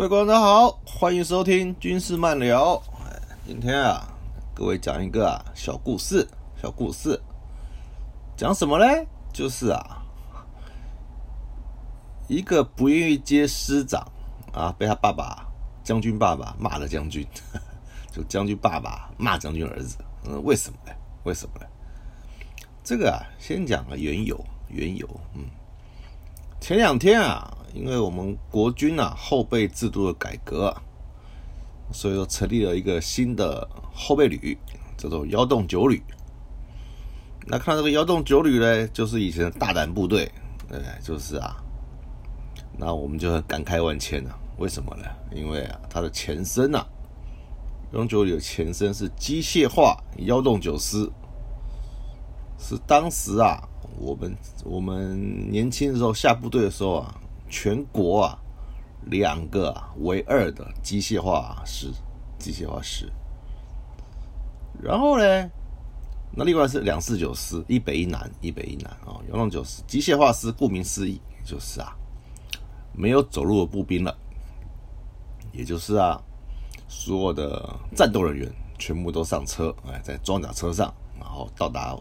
各位观众好，欢迎收听军事漫聊。今天啊，各位讲一个啊小故事，小故事，讲什么嘞？就是啊，一个不愿意接师长啊，被他爸爸将军爸爸骂了将军，就将军爸爸骂将军儿子。嗯，为什么呢？为什么呢？这个啊，先讲个缘由，缘由。嗯，前两天啊。因为我们国军啊后备制度的改革，所以说成立了一个新的后备旅，叫做幺洞九旅。那看这个幺洞九旅呢，就是以前的大胆部队，对，就是啊。那我们就很感慨万千了。为什么呢？因为啊，它的前身啊，幺洞九旅的前身是机械化幺洞九师，是当时啊，我们我们年轻的时候下部队的时候啊。全国啊，两个为二的机械化师，机械化师。然后呢，那另外是两四九师，一北一南，一北一南啊。幺洞九师机械化师，顾名思义就是啊，没有走路的步兵了，也就是啊，所有的战斗人员全部都上车，哎，在装甲车上，然后到达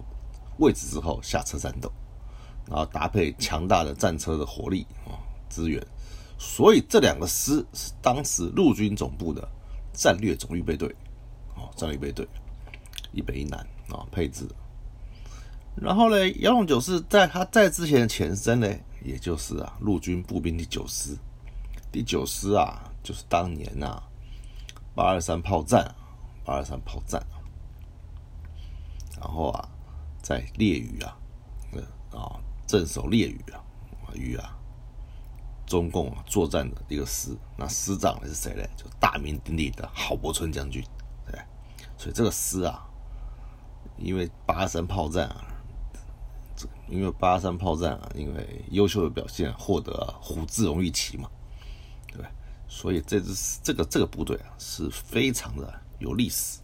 位置之后下车战斗，然后搭配强大的战车的火力啊。资源，所以这两个师是当时陆军总部的战略总预备队，哦，战略预备队，一北一南啊配置。然后呢，幺洞九是在他在之前的前身呢，也就是啊陆军步兵第九师，第九师啊就是当年啊八二三炮战，八二三炮战，然后啊在烈屿啊，啊镇守烈屿啊，屿啊。中共作战的一个师，那师长是谁呢？就大名鼎鼎的郝柏村将军，对，所以这个师啊，因为八三炮战啊，这因为八三炮战啊，因为优秀的表现获得虎字荣誉旗嘛，对所以这支这个这个部队啊是非常的有历史，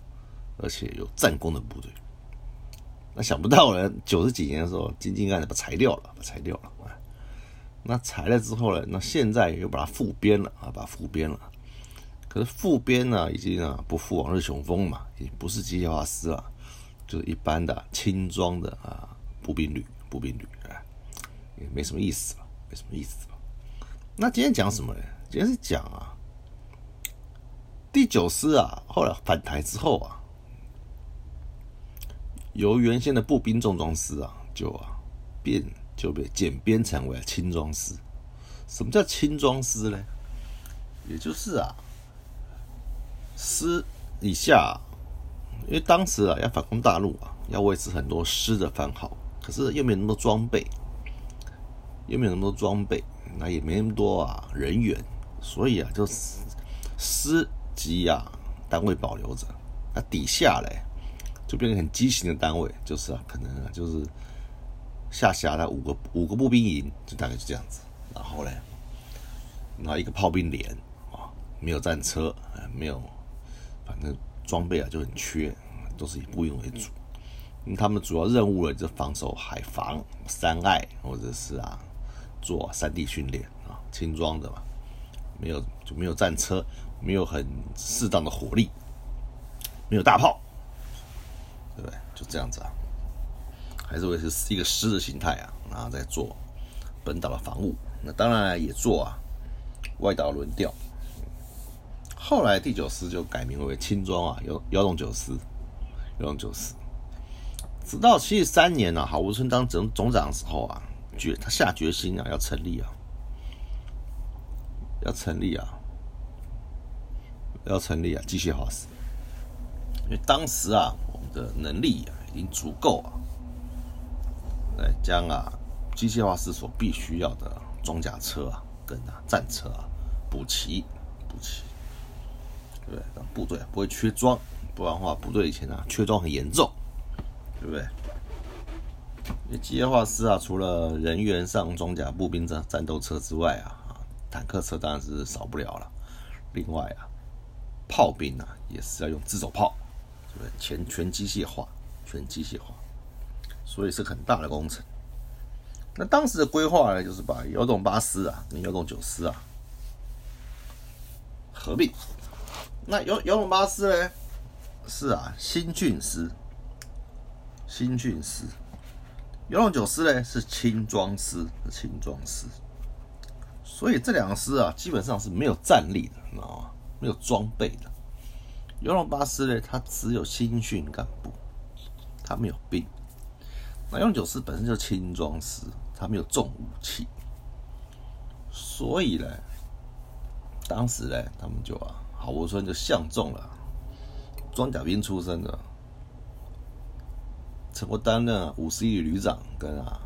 而且有战功的部队。那想不到呢，九十几年的时候，金金干的把裁掉了，把裁掉了。那裁了之后呢？那现在又把它复编了啊，把它复编了。可是复编呢，已经啊不复往日雄风嘛，已经不是机械化师了，就是一般的轻装的啊步兵旅，步兵旅啊，也没什么意思了，没什么意思了。那今天讲什么呢？今天是讲啊，第九师啊，后来反台之后啊，由原先的步兵重装师啊，就啊变。就被简编成为轻装师。什么叫轻装师呢？也就是啊，师以下，因为当时啊要反攻大陆啊，要维持很多师的番号，可是又没那么多装备，又没那么多装备，那也没那么多啊人员，所以啊，就师级啊单位保留着，那底下嘞就变成很畸形的单位，就是啊，可能啊就是。下辖了五个五个步兵营，就大概是这样子。然后呢，然后一个炮兵连啊，没有战车，没有，反正装备啊就很缺，都是以步兵为主。他们主要任务呢，就防守海防、山隘，或者是啊做山地训练啊，轻装的嘛，没有就没有战车，没有很适当的火力，没有大炮，对不对？就这样子啊。还是维持一个师的形态啊，然后再做本岛的防务。那当然也做啊外岛轮调。后来第九师就改名为轻装啊幺幺洞九师，幺洞九师。直到七十三年呢，郝吴村当总总长的时候啊，决他下决心啊要成立啊，要成立啊，要成立啊机械化师。因为当时啊我们的能力啊已经足够啊。来将啊机械化师所必须要的装甲车啊跟啊战车啊补齐补齐，对不对？让部队不会缺装，不然的话部队以前啊缺装很严重，对不对？因为机械化师啊，除了人员上装甲步兵战战斗车之外啊，坦克车当然是少不了了。另外啊，炮兵啊也是要用自走炮，对不对？全全机械化，全机械化。所以是很大的工程。那当时的规划呢，就是把幺洞八师啊跟幺洞九师啊合并。那游游龙巴师呢？是啊，新郡师，新郡师。游龙九师呢是轻装师，是轻装师。所以这两个师啊，基本上是没有战力的，你知道吗？没有装备的。游龙巴师呢，它只有新训干部，它没有兵。那游龙九师本身就轻装师，他没有重武器。所以呢，当时呢，他们就啊，郝柏村就相中了装甲兵出身的，曾过担任五十一旅长跟啊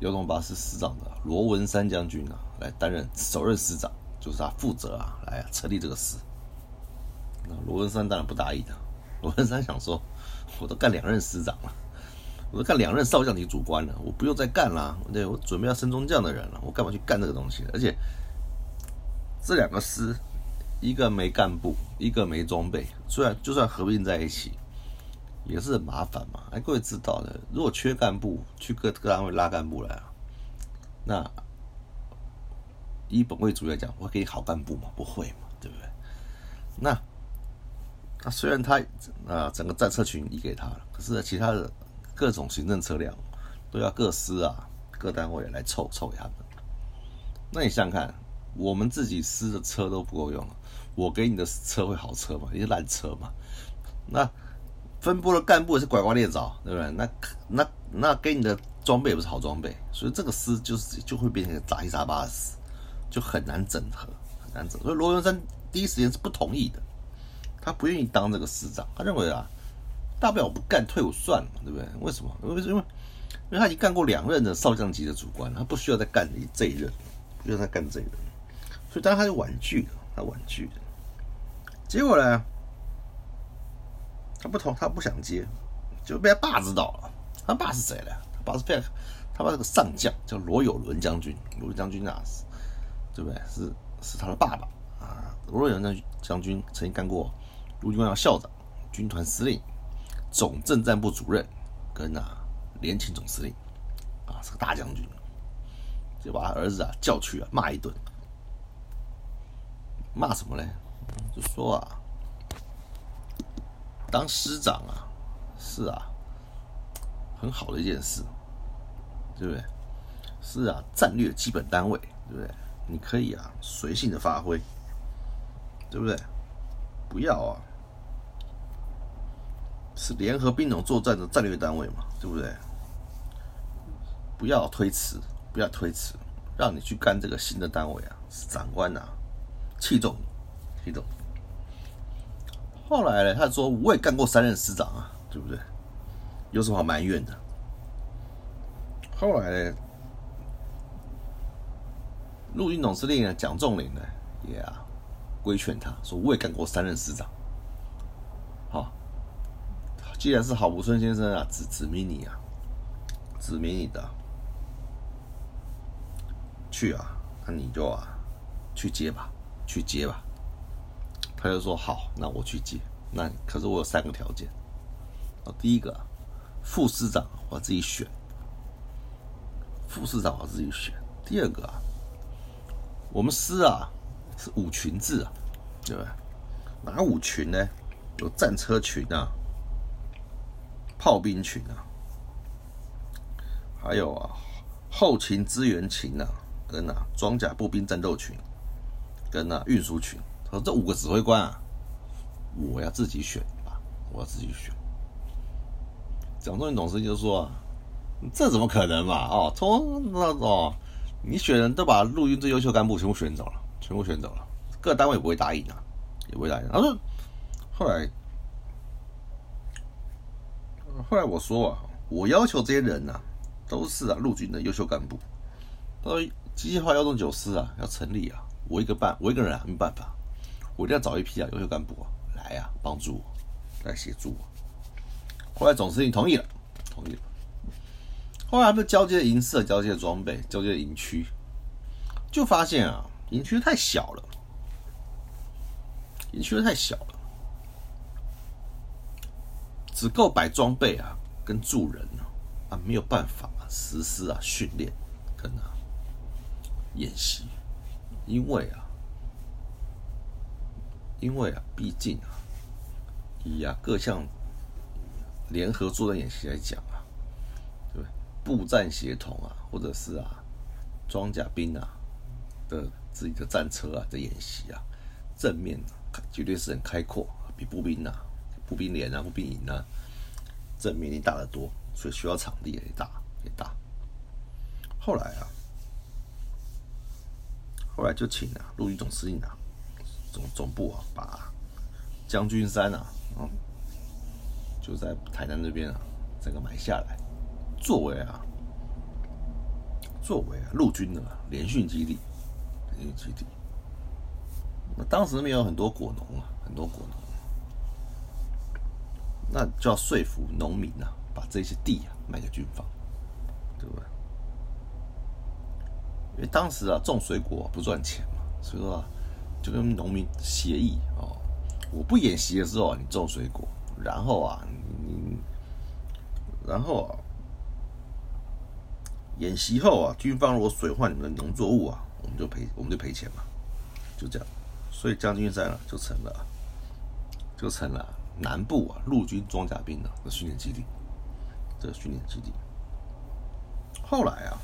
游龙巴士师长的罗文山将军啊，来担任首任师长，就是他负责啊，来啊成立这个师。那罗文山当然不答应的，罗文山想说，我都干两任师长了。我都干两任少将级主官了，我不用再干了。对我准备要升中将的人了，我干嘛去干这个东西？而且这两个师，一个没干部，一个没装备，虽然就算合并在一起，也是很麻烦嘛。哎，各位知道的，如果缺干部，去各各单位拉干部来啊，那以本位主义来讲，会给你好干部吗？不会嘛，对不对？那那虽然他啊整个战车群移给他了，可是其他的。各种行政车辆都要各司啊，各单位来凑凑给他们。那你想想看，我们自己司的车都不够用，我给你的车会好车吗？也是烂车嘛。那分拨的干部也是拐瓜裂枣，对不对？那那那给你的装备也不是好装备，所以这个司就是就会变成杂七杂八的司，就很难整合，很难整。所以罗文山第一时间是不同意的，他不愿意当这个司长，他认为啊。大不了我不干，退伍算了，对不对？为什么？因为因为因为他已经干过两任的少将级的主官，他不需要再干这一任，不需要再干这一任，所以当然他就婉拒了，他婉拒了。结果呢，他不同，他不想接，就被他爸知道了。他爸是谁呢？他爸是非，他爸是个上将，叫罗有伦将军。罗将军啊，对不对？是是他的爸爸啊。罗有伦将军将军曾经干过陆军官校校长、军团司令。总政战部主任跟啊联勤总司令啊是个大将军，就把他儿子啊叫去啊骂一顿，骂什么嘞？就说啊，当师长啊是啊很好的一件事，对不对？是啊，战略基本单位，对不对？你可以啊随性的发挥，对不对？不要啊。是联合兵种作战的战略单位嘛，对不对？不要推辞，不要推辞，让你去干这个新的单位啊！长官呐，器重，器重。后来呢，他说我也干过三任师长啊，对不对？有什么好埋怨的？后来呢，陆军总司令呢蒋仲林呢也啊规劝他说我也干过三任师长。既然是郝柏村先生啊，指指明你啊，指明你的去啊，那你就啊去接吧，去接吧。他就说好，那我去接。那可是我有三个条件，第一个副师长我自己选，副师长我自己选。第二个啊，我们师啊是五群制啊，对不对？哪五群呢？有战车群啊。炮兵群啊，还有啊后勤支援群啊，跟啊装甲步兵战斗群，跟啊运输群。他说这五个指挥官啊，我要自己选吧，我要自己选。蒋中云董事就说：“这怎么可能嘛？哦，从那种你选人都把陆军最优秀干部全部选走了，全部选走了，各单位不会答应啊，也不会答应。”他说后来。后来我说啊，我要求这些人呢，都是啊陆军的优秀干部。他说机械化幺洞九师啊要成立啊，我一个办我一个人啊没办法，我一定要找一批啊优秀干部啊来啊帮助我，来协助我。后来总司令同意了，同意了。后来他们交接营舍、交接装备、交接营区，就发现啊营区太小了，营区太小。只够摆装备啊，跟助人啊，啊没有办法实施啊训练跟啊演习，因为啊因为啊，毕竟啊，以啊各项联合作战演习来讲啊，对不对？步战协同啊，或者是啊装甲兵啊的自己的战车啊的演习啊，正面绝对是很开阔，比步兵啊、步兵连啊、步兵营啊这面积大得多，所以需要场地也大也大。后来啊，后来就请啊陆军总司令啊。总总部啊，把将军山啊，嗯，就在台南这边啊，整个买下来，作为啊，作为啊陆军的联训基地，联训基地。那当时那边有很多果农啊，很多果农，那就要说服农民啊，把这些地啊卖给军方，对不对？因为当时啊种水果不赚钱嘛，所以说。就跟农民协议哦，我不演习的时候，你种水果，然后啊，你，你然后啊，演习后啊，军方如果损坏你们的农作物啊，我们就赔，我们就赔钱嘛，就这样。所以将军山呢，就成了，就成了南部啊陆军装甲兵的训练基地，这个训练基地。后来啊。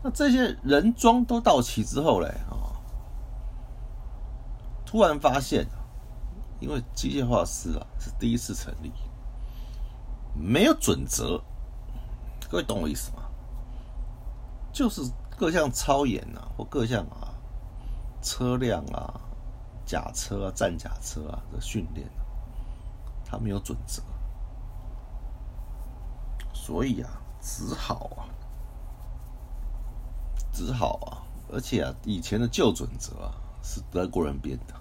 那这些人装都到齐之后嘞，啊，突然发现，因为机械化师啊是第一次成立，没有准则，各位懂我意思吗？就是各项操演啊，或各项啊车辆啊、甲车啊、战甲车啊的训练，他没有准则，所以啊，只好啊。只好啊，而且啊，以前的旧准则啊是德国人编的，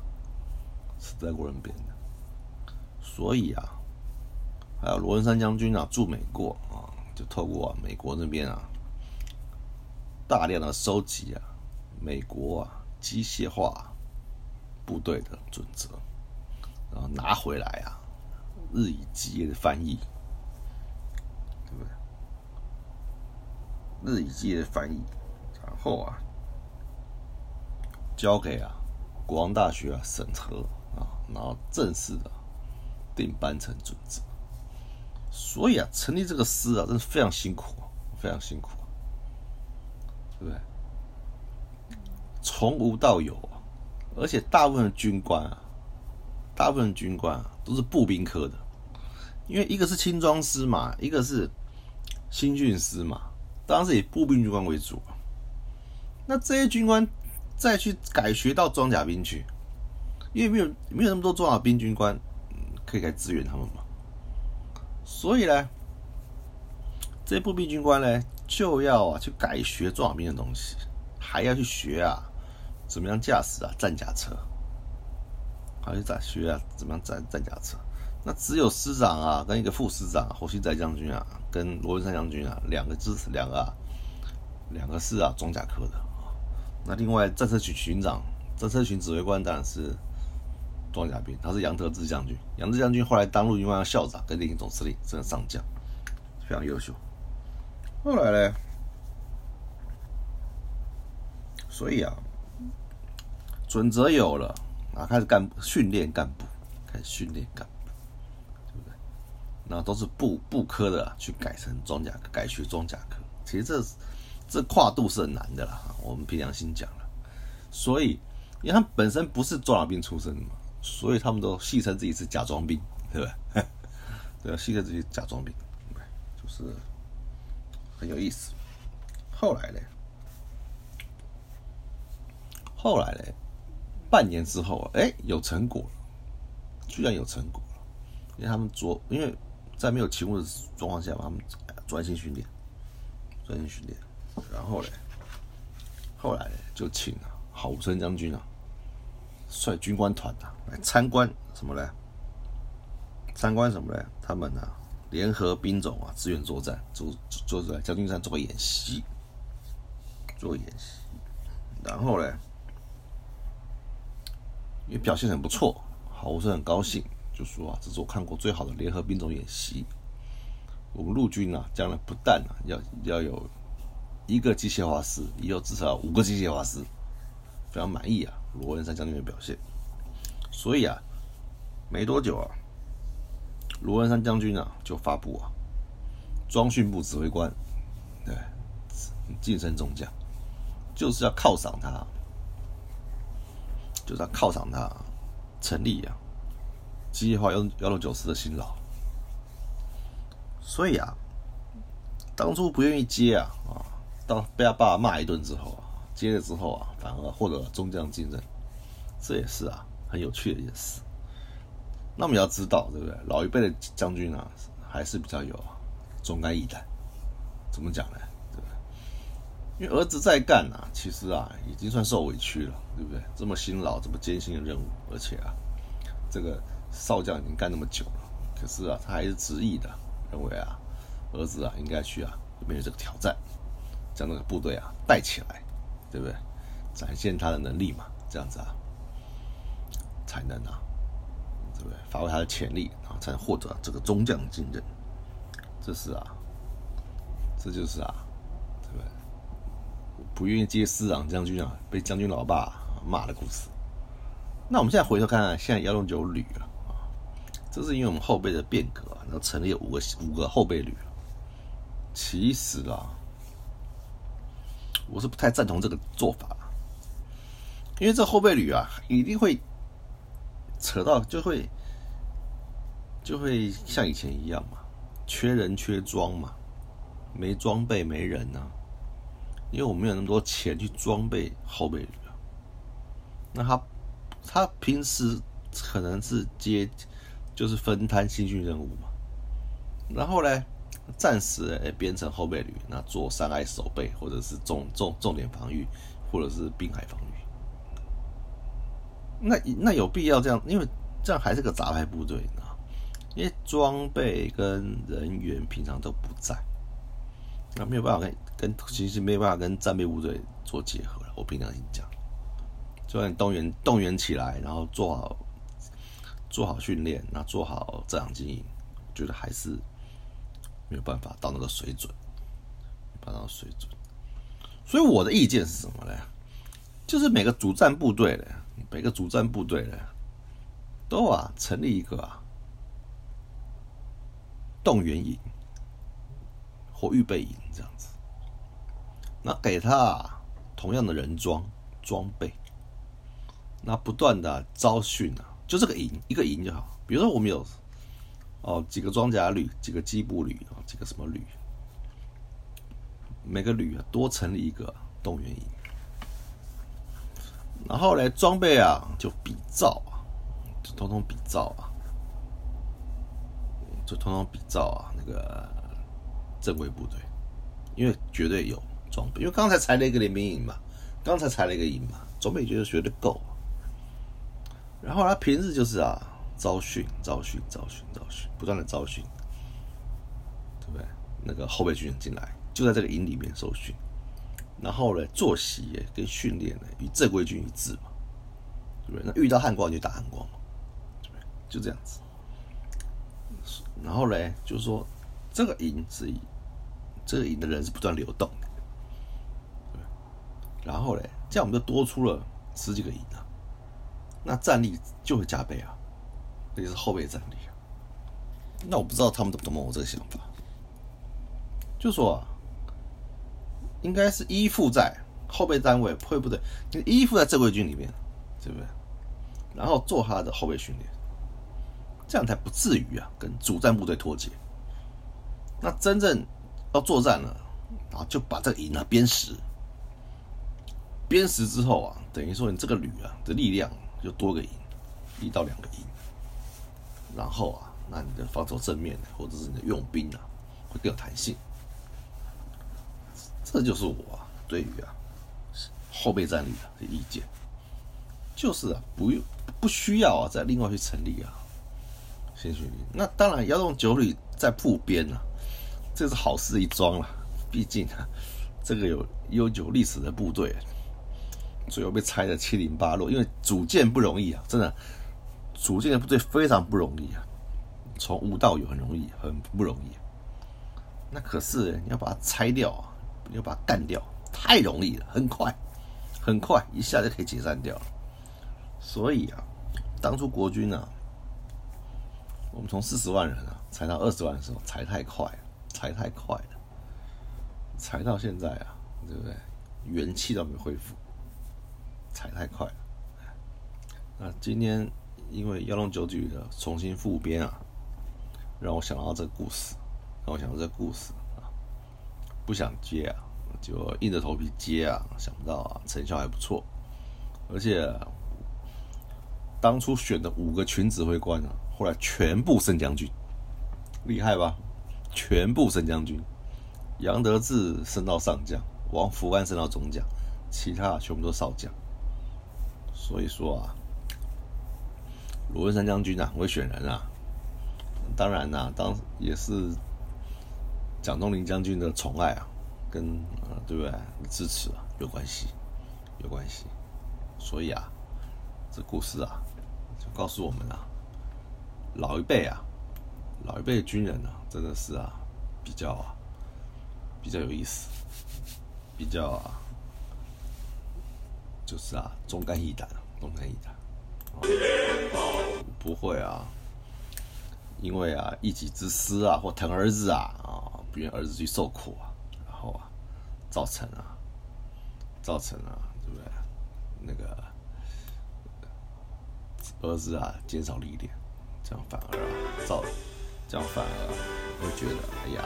是德国人编的，所以啊，还有罗文山将军啊驻美国啊，就透过美国那边啊大量的收集啊美国啊机械化部队的准则，然后拿回来啊日以继夜的翻译，对不对？日以继夜的翻译。然后啊，交给啊国王大学啊审核啊，然后正式的定班成准则。所以啊，成立这个师啊，真是非常辛苦，非常辛苦，对不对？从无到有啊，而且大部分军官啊，大部分军官啊都是步兵科的，因为一个是轻装师嘛，一个是新训师嘛，当然是以步兵军官为主。那这些军官再去改学到装甲兵去，因为没有没有那么多装甲兵军官可以来支援他们嘛，所以呢，这些步兵军官呢就要啊去改学装甲兵的东西，还要去学啊怎么样驾驶啊战甲车，还要咋学啊怎么样战战甲车？那只有师长啊跟一个副师长侯锡仔将军啊跟罗文山将军啊两个支持两个啊两个是啊装甲科的。那另外战车群群长、战车群指挥官当然是装甲兵，他是杨德志将军。杨德将军后来当陆军官校长，跟领总司令，升上将，非常优秀。后来呢？所以啊，准则有了啊，开始干训练干部，开始训练干部，对不对？那都是部部科的去改成装甲科，改学装甲科。其实这。这跨度是很难的啦，我们凭良心讲了。所以，因为他们本身不是装甲兵出身嘛，所以他们都戏称自己是假装兵，对吧？对，戏称自己假装兵，就是很有意思。后来呢？后来呢？半年之后啊，哎，有成果了，居然有成果了。因为他们做，因为在没有勤务的状况下嘛，他们专心训练，专心训练。然后嘞，后来就请啊郝武生将军啊，率军官团啊来参观什么嘞？参观什么嘞？他们呢联合兵种啊，支援作战，做做在将军山做个演习，做演习。然后嘞，也表现很不错，好，我是很高兴，就说啊，这是我看过最好的联合兵种演习。我们陆军啊，将来不但啊要要有。一个机械化师，以后至少五个机械化师，非常满意啊！罗文山将军的表现。所以啊，没多久啊，罗文山将军啊就发布啊，装训部指挥官，对，晋升中将，就是要犒赏他，就是要犒赏他，成立啊，机械化幺幺六九师的辛劳。所以啊，当初不愿意接啊啊，当被他爸爸骂一顿之后啊，接了之后啊，反而获得了中将晋升，这也是啊。很有趣的一件事。那我们要知道，对不对？老一辈的将军啊，还是比较有忠肝义胆。怎么讲呢？因为儿子在干啊，其实啊，已经算受委屈了，对不对？这么辛劳，这么艰辛的任务，而且啊，这个少将已经干那么久了，可是啊，他还是执意的认为啊，儿子啊，应该去啊，面对这个挑战，将那个部队啊带起来，对不对？展现他的能力嘛，这样子啊。才能啊，对不对？发挥他的潜力啊，才能获得这个中将的晋任。这是啊，这就是啊，对不对？不愿意接师长将军啊，被将军老爸骂的故事。那我们现在回头看看，现在幺六九旅啊，这是因为我们后备的变革，然后成立五个五个后备旅。其实啊，我是不太赞同这个做法，因为这后备旅啊，一定会。扯到就会就会像以前一样嘛，缺人缺装嘛，没装备没人呢，因为我没有那么多钱去装备后备旅。那他他平时可能是接就是分摊新训任务嘛，然后呢，暂时诶编成后备旅，那做山隘守备或者是重重重点防御，或者是滨海防御。那那有必要这样？因为这样还是个杂牌部队呢，因为装备跟人员平常都不在，那没有办法跟跟其实没有办法跟战备部队做结合了。我平常心讲，就算动员动员起来，然后做好做好训练，那做好这场经营，觉得还是没有办法到那个水准，达到水准。所以我的意见是什么呢？就是每个主战部队的。每个主战部队呢，都啊成立一个啊动员营或预备营这样子，那给他同样的人装装备，那不断的招训啊，就这个营一个营就好。比如说我们有哦几个装甲旅，几个机步旅啊，几个什么旅，每个旅啊多成立一个动员营。然后呢，装备啊就比照啊，就通通比照啊，就通通比照啊那个正规部队，因为绝对有装备，因为刚才裁了一个联兵营嘛，刚才裁了一个营嘛，装备觉得绝对够。然后他平日就是啊，招训、招训、招训、招训，不断的招训，对不对？那个后备军人进来，就在这个营里面受训。然后呢，作息跟训练呢与正规军一致嘛，对不对？那遇到汉光就打汉光嘛，对不对？就这样子。然后呢，就是说这个营是以这个营的人是不断流动的，对。然后嘞，这样我们就多出了十几个营啊，那战力就会加倍啊，这就是后备战力啊。那我不知道他们懂不懂我这个想法，就说。应该是依附在后备单位，会不对？依附在正规军里面，对不对？然后做他的后备训练，这样才不至于啊跟主战部队脱节。那真正要作战了，然后就把这个营啊编实，编实之后啊，等于说你这个旅啊的力量就多个营，一到两个营，然后啊，那你的防守正面或者是你的用兵啊，会更有弹性。这就是我对于啊后备战力的意见，就是啊不用不需要啊再另外去成立啊新训营。那当然要用九旅在铺边啊，这是好事一桩了。毕竟啊这个有悠久历史的部队，最后被拆的七零八落，因为组建不容易啊，真的组建的部队非常不容易啊，从无到有很容易，很不容易。那可是你要把它拆掉啊。要把它干掉，太容易了，很快，很快，一下就可以解散掉。所以啊，当初国军啊，我们从四十万人啊，裁到二十万的时候，裁太快了，裁太快了，裁到现在啊，对不对？元气都没恢复，裁太快了。那今天因为幺龙九局的重新复编啊，让我想到这个故事，让我想到这个故事啊，不想接啊，就硬着头皮接啊，想不到啊，成效还不错，而且当初选的五个群指挥官啊，后来全部升将军，厉害吧？全部升将军，杨德志升到上将，王福安升到中将，其他全部都少将，所以说啊。罗文山将军啊，会选人啊，当然啦，当也是蒋东林将军的宠爱啊，跟呃对不对支持啊有关系，有关系。所以啊，这故事啊，就告诉我们啊，老一辈啊，老一辈的军人啊，真的是啊，比较啊，比较有意思，比较啊，就是啊，忠肝义胆，忠肝义胆。不会啊，因为啊一己之私啊，或疼儿子啊啊，不愿儿子去受苦啊，然后啊造成啊造成啊，对不对？那个儿子啊减少历练，这样反而啊造，这样反而会觉得哎呀，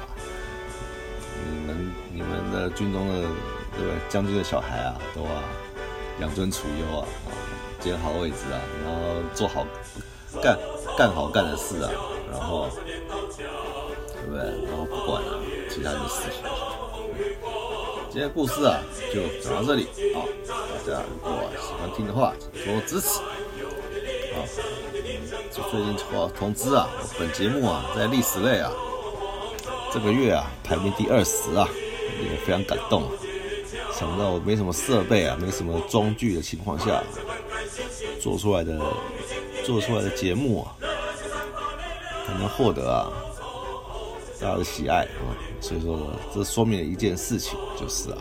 你们你们的军中的对不对？将军的小孩啊，都啊养尊处优啊。啊捡好位置啊，然后做好干干好干的事啊，然后对不对？然后不管其他的事情。今天故事啊就讲到这里啊，大家如果喜欢听的话，请多支持啊。最近通通知啊，本节目啊在历史类啊这个月啊排名第二十啊，也非常感动。想不到我没什么设备啊，没什么装具的情况下。做出来的做出来的节目啊，才能获得啊大家的喜爱啊，所以说这说明了一件事情，就是啊，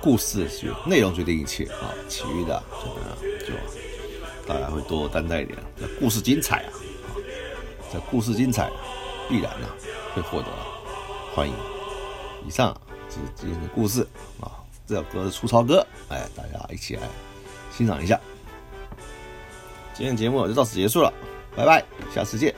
故事决内容决定一切啊，其余的就怎么样，就大家会多担待一点。这故事精彩啊，这故事精彩，必然啊会获得欢迎。以上是今天的故事啊，这首歌是粗糙歌，哎，大家一起来欣赏一下。今天节目就到此结束了，拜拜，下次见。